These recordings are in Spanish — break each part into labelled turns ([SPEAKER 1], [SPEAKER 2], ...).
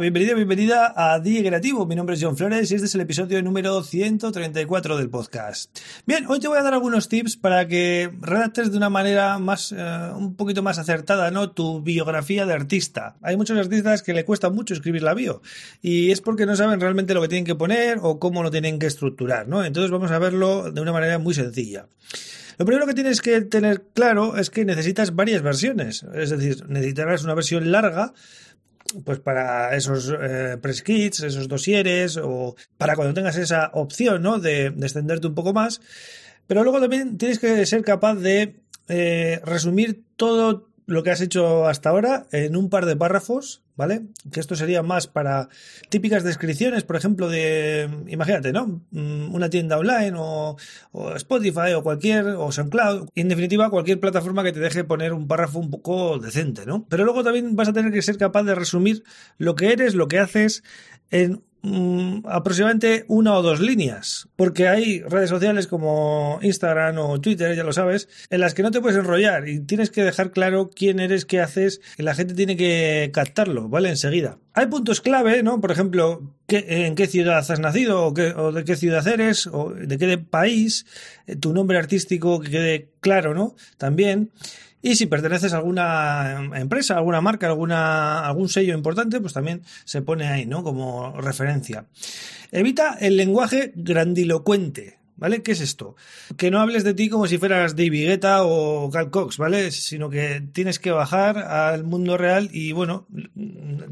[SPEAKER 1] Bienvenido, bienvenida a DJ Creativo. Mi nombre es John Flores y este es el episodio número 134 del podcast. Bien, hoy te voy a dar algunos tips para que redactes de una manera más, eh, un poquito más acertada, ¿no? Tu biografía de artista. Hay muchos artistas que le cuesta mucho escribir la bio y es porque no saben realmente lo que tienen que poner o cómo lo tienen que estructurar, ¿no? Entonces vamos a verlo de una manera muy sencilla. Lo primero que tienes que tener claro es que necesitas varias versiones. Es decir, necesitarás una versión larga pues para esos eh, esos dosieres o para cuando tengas esa opción, ¿no? De, de, extenderte un poco más. Pero luego también tienes que ser capaz de eh, resumir todo lo que has hecho hasta ahora en un par de párrafos, ¿vale? Que esto sería más para típicas descripciones, por ejemplo, de, imagínate, ¿no? Mm, una tienda online o, o, Spotify o cualquier, o SoundCloud, en definitiva, cualquier plataforma que te deje poner un párrafo un poco decente, ¿no? Pero luego también vas a tener que ser capaz de resumir lo que eres, lo que haces en Mm, aproximadamente una o dos líneas, porque hay redes sociales como Instagram o Twitter, ya lo sabes, en las que no te puedes enrollar y tienes que dejar claro quién eres, qué haces, y la gente tiene que captarlo, ¿vale? Enseguida. Hay puntos clave, ¿no? Por ejemplo, en qué ciudad has nacido o, qué, o, de qué ciudad eres o de qué país, eh, tu nombre artístico que quede claro, ¿no? También. Y si perteneces a alguna empresa, alguna marca, alguna, algún sello importante, pues también se pone ahí, ¿no? Como referencia. Evita el lenguaje grandilocuente. ¿Vale? ¿Qué es esto? Que no hables de ti como si fueras David Guetta o Cal Cox, ¿vale? Sino que tienes que bajar al mundo real y, bueno,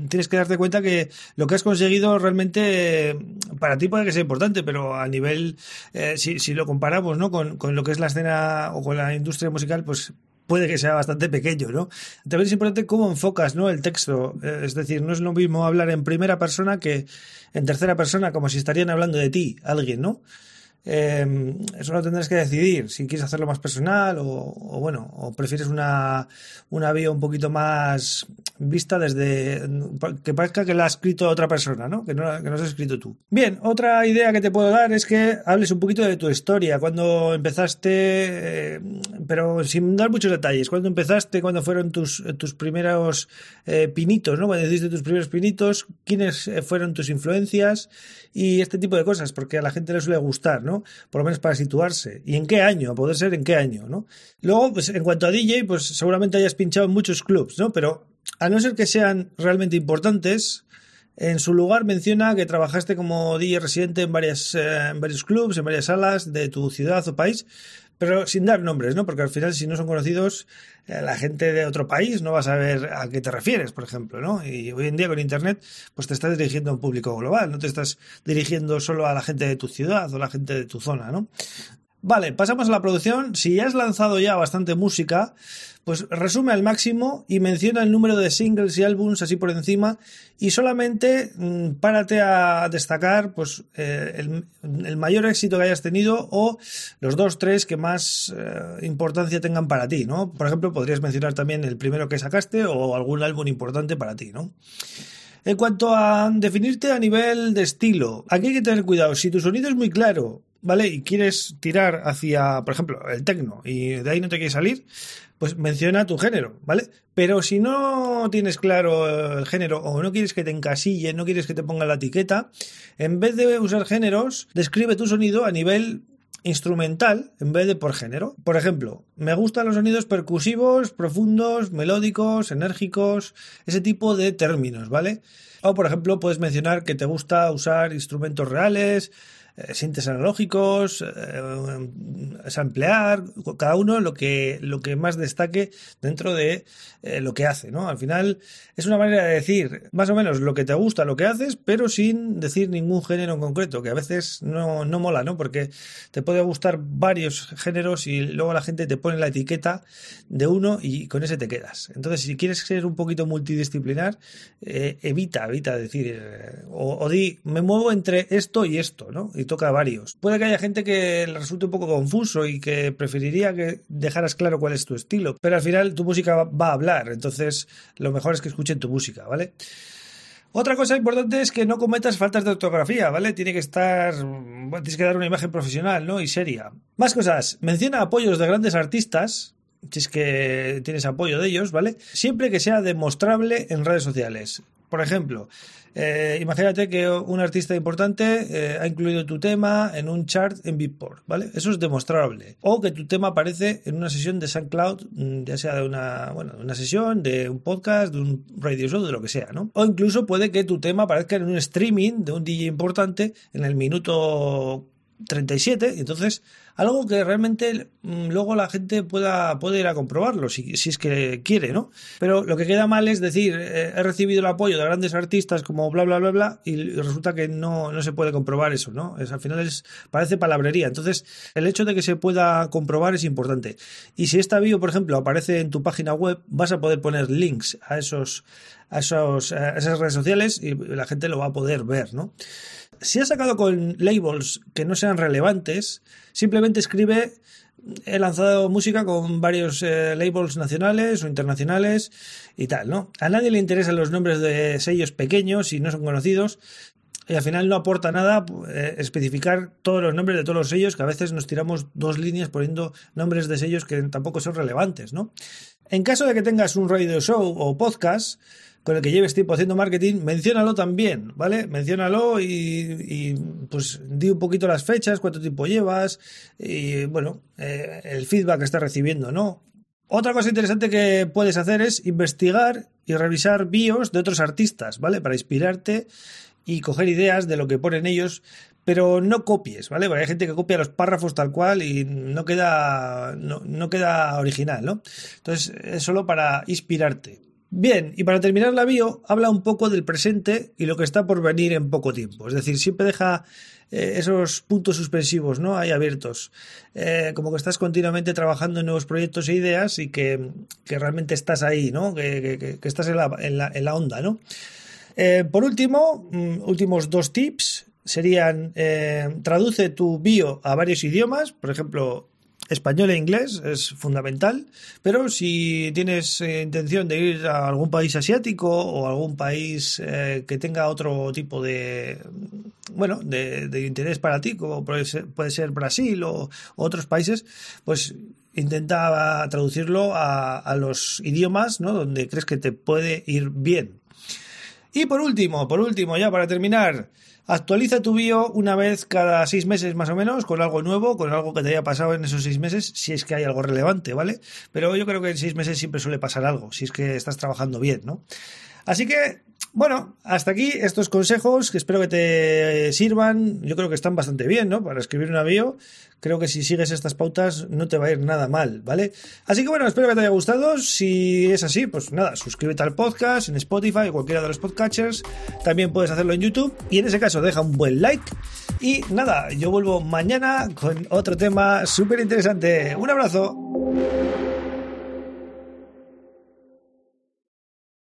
[SPEAKER 1] tienes que darte cuenta que lo que has conseguido realmente para ti puede que sea importante, pero a nivel, eh, si, si, lo comparamos, ¿no? Con, con lo que es la escena o con la industria musical, pues puede que sea bastante pequeño, ¿no? También es importante cómo enfocas, ¿no? El texto. Es decir, no es lo mismo hablar en primera persona que en tercera persona, como si estarían hablando de ti, alguien, ¿no? Eh, eso lo tendrás que decidir, si quieres hacerlo más personal o, o bueno, o prefieres una, una vía un poquito más vista desde que parezca que la ha escrito otra persona, ¿no? Que no, que no has escrito tú. Bien, otra idea que te puedo dar es que hables un poquito de tu historia, cuando empezaste, eh, pero sin dar muchos detalles, cuando empezaste, cuando fueron tus, tus primeros eh, pinitos, ¿no? Cuando hiciste tus primeros pinitos, quiénes fueron tus influencias y este tipo de cosas, porque a la gente le suele gustar, ¿no? Por lo menos para situarse. ¿Y en qué año? A poder ser en qué año, ¿no? Luego, pues en cuanto a DJ, pues seguramente hayas pinchado en muchos clubs, ¿no? Pero a no ser que sean realmente importantes, en su lugar menciona que trabajaste como DJ residente en, varias, eh, en varios clubs, en varias salas de tu ciudad o país, pero sin dar nombres, ¿no? Porque al final, si no son conocidos, eh, la gente de otro país no va a saber a qué te refieres, por ejemplo, ¿no? Y hoy en día con Internet, pues te estás dirigiendo a un público global, no te estás dirigiendo solo a la gente de tu ciudad o la gente de tu zona, ¿no? Vale, pasamos a la producción. Si has lanzado ya bastante música, pues resume al máximo y menciona el número de singles y álbums así por encima y solamente mmm, párate a destacar pues eh, el, el, mayor éxito que hayas tenido o los dos, tres que más eh, importancia tengan para ti, ¿no? Por ejemplo, podrías mencionar también el primero que sacaste o algún álbum importante para ti, ¿no? En cuanto a definirte a nivel de estilo, aquí hay que tener cuidado. Si tu sonido es muy claro, ¿vale? Y quieres tirar hacia, por ejemplo, el tecno y de ahí no te quieres salir, pues menciona tu género, ¿vale? Pero si no tienes claro el género o no quieres que te encasille, no quieres que te ponga la etiqueta, en vez de usar géneros, describe tu sonido a nivel instrumental en vez de por género. Por ejemplo, me gustan los sonidos percusivos, profundos, melódicos, enérgicos, ese tipo de términos, ¿vale? O por ejemplo, puedes mencionar que te gusta usar instrumentos reales, eh, sintes analógicos, eh, samplear, cada uno lo que, lo que más destaque dentro de eh, lo que hace, ¿no? Al final es una manera de decir más o menos lo que te gusta, lo que haces, pero sin decir ningún género en concreto, que a veces no, no mola, ¿no? Porque te puede gustar varios géneros y luego la gente te, pone la etiqueta de uno y con ese te quedas. Entonces, si quieres ser un poquito multidisciplinar, eh, evita, evita decir, eh, o, di, me muevo entre esto y esto, ¿no? Y toca varios. Puede que haya gente que le resulte un poco confuso y que preferiría que dejaras claro cuál es tu estilo, pero al final tu música va a hablar, entonces lo mejor es que escuchen tu música, ¿vale? Otra cosa importante es que no cometas faltas de ortografía, ¿vale? Tiene que estar. tienes que dar una imagen profesional, ¿no? Y seria. Más cosas. Menciona apoyos de grandes artistas, si es que tienes apoyo de ellos, ¿vale? Siempre que sea demostrable en redes sociales. Por ejemplo, eh, imagínate que un artista importante eh, ha incluido tu tema en un chart en Beatport, ¿vale? Eso es demostrable. O que tu tema aparece en una sesión de SoundCloud, mm, ya sea de una, bueno, una sesión, de un podcast, de un radio show, de lo que sea, ¿no? O incluso puede que tu tema aparezca en un streaming de un DJ importante en el minuto 37, y entonces algo que realmente mm, luego la gente pueda, puede ir a comprobarlo si, es que quiere, ¿no? Pero lo que queda mal es decir, eh, he recibido el apoyo de grandes artistas como bla, bla, bla, bla, y resulta que no, no se puede comprobar eso, ¿no? Al final es, parece palabrería. Entonces, el hecho de que se pueda comprobar es importante. Y si esta bio, por ejemplo, aparece en tu página web, vas a poder poner links a esos, a esos, esas redes sociales y la gente lo va a poder ver, ¿no? si has sacado con labels que no sean relevantes, simplemente escribe he lanzado música con varios eh, labels nacionales o internacionales y tal, ¿no? A nadie le interesan los nombres de sellos pequeños y no son conocidos. Y al final no aporta nada eh, especificar todos los nombres de todos los sellos, que a veces nos tiramos dos líneas poniendo nombres de sellos que tampoco son relevantes, ¿no? En caso de que tengas un radio show o podcast, con el que lleves tiempo haciendo marketing, menciónalo también, ¿vale? Menciónalo y, pues di un poquito las fechas, cuánto tiempo llevas y bueno, eh, el feedback que estás recibiendo, ¿no? Otra cosa interesante que puedes hacer es investigar y revisar bios de otros artistas, ¿vale? Para inspirarte y coger ideas de lo que ponen ellos, pero no copies, ¿vale? Porque hay gente que copia los párrafos tal cual y no queda, no, no queda original, ¿no? Entonces es solo para inspirarte. Bien, y para terminar la bio, habla un poco del presente y lo que está por venir en poco tiempo. Es decir, siempre deja eh, esos puntos suspensivos, ¿no? Ahí abiertos. Eh, como que estás continuamente trabajando en nuevos proyectos e ideas y que, realmente estás ahí, ¿no? Que, estás en la, en, la, onda, ¿no? Eh, por último, mm, últimos dos tips serían traduce tu bio a varios idiomas, por ejemplo, español e inglés es fundamental, pero si tienes eh, intención de ir a algún país asiático o algún país eh, que tenga otro tipo de bueno de, interés para ti, como puede ser, Brasil o, otros países, pues intenta traducirlo a, a los idiomas ¿no? donde crees que te puede ir bien. Y por último, por último, ya para terminar, Actualiza tu bio una vez cada seis meses más o menos con algo nuevo, con algo que te haya pasado en esos seis meses, si es que hay algo relevante, ¿vale? Pero yo creo que en seis meses siempre suele pasar algo, si es que estás trabajando bien, ¿no? Así que bueno, hasta aquí estos consejos que espero que te sirvan. Yo creo que están bastante bien, ¿no? Para escribir una bio. Creo que si sigues estas pautas no te va a ir nada mal, ¿vale? Así que bueno, espero que te haya gustado. Si es así, pues nada, suscríbete al podcast en Spotify o cualquiera de los podcatchers. También puedes hacerlo en YouTube. Y en ese caso, deja un buen like. Y nada, yo vuelvo mañana con otro tema súper interesante. Un abrazo.